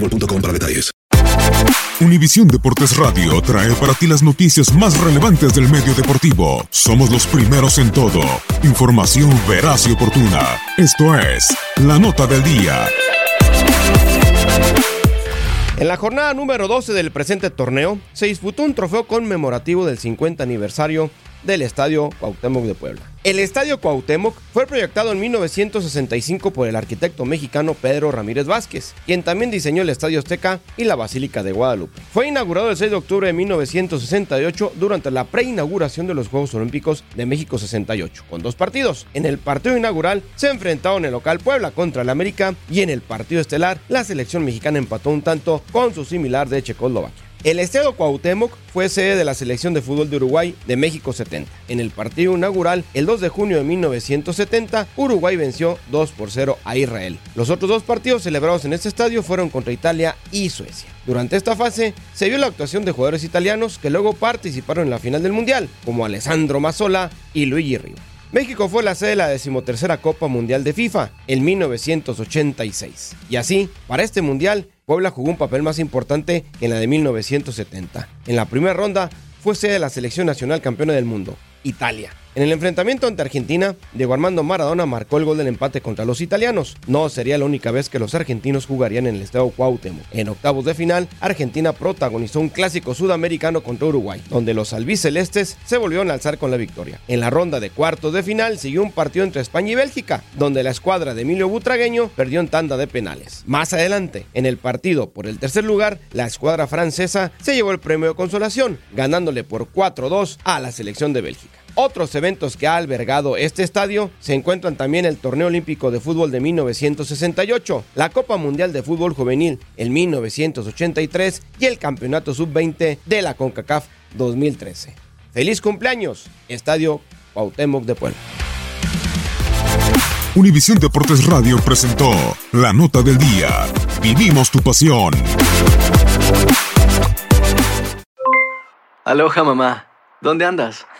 boostmobile.com. Univisión Deportes Radio trae para ti las noticias más relevantes del medio deportivo. Somos los primeros en todo. Información veraz y oportuna. Esto es La Nota del Día. En la jornada número 12 del presente torneo se disputó un trofeo conmemorativo del 50 aniversario del Estadio Cuauhtémoc de Puebla. El Estadio Cuauhtémoc fue proyectado en 1965 por el arquitecto mexicano Pedro Ramírez Vázquez, quien también diseñó el Estadio Azteca y la Basílica de Guadalupe. Fue inaugurado el 6 de octubre de 1968 durante la preinauguración de los Juegos Olímpicos de México 68, con dos partidos. En el partido inaugural se enfrentaron el local Puebla contra el América y en el partido estelar la selección mexicana empató un tanto con su similar de Checoslovaquia. El Estadio Cuauhtémoc fue sede de la selección de fútbol de Uruguay de México 70. En el partido inaugural, el 2 de junio de 1970, Uruguay venció 2 por 0 a Israel. Los otros dos partidos celebrados en este estadio fueron contra Italia y Suecia. Durante esta fase se vio la actuación de jugadores italianos que luego participaron en la final del Mundial, como Alessandro Mazzola y Luigi Riva. México fue la sede de la decimotercera Copa Mundial de FIFA en 1986. Y así, para este Mundial, Puebla jugó un papel más importante que en la de 1970. En la primera ronda fue sede de la selección nacional campeona del mundo, Italia. En el enfrentamiento ante Argentina, Diego Armando Maradona marcó el gol del empate contra los italianos. No sería la única vez que los argentinos jugarían en el Estadio Cuauhtémoc. En octavos de final, Argentina protagonizó un clásico sudamericano contra Uruguay, donde los albicelestes se volvieron a alzar con la victoria. En la ronda de cuartos de final siguió un partido entre España y Bélgica, donde la escuadra de Emilio Butragueño perdió en tanda de penales. Más adelante, en el partido por el tercer lugar, la escuadra francesa se llevó el premio de consolación, ganándole por 4-2 a la selección de Bélgica. Otros eventos que ha albergado este estadio se encuentran también el Torneo Olímpico de Fútbol de 1968, la Copa Mundial de Fútbol Juvenil en 1983 y el Campeonato Sub-20 de la CONCACAF 2013. ¡Feliz cumpleaños! Estadio Cuauhtémoc de Puebla. Univisión Deportes Radio presentó La Nota del Día. Vivimos tu pasión. Aloha mamá, ¿dónde andas?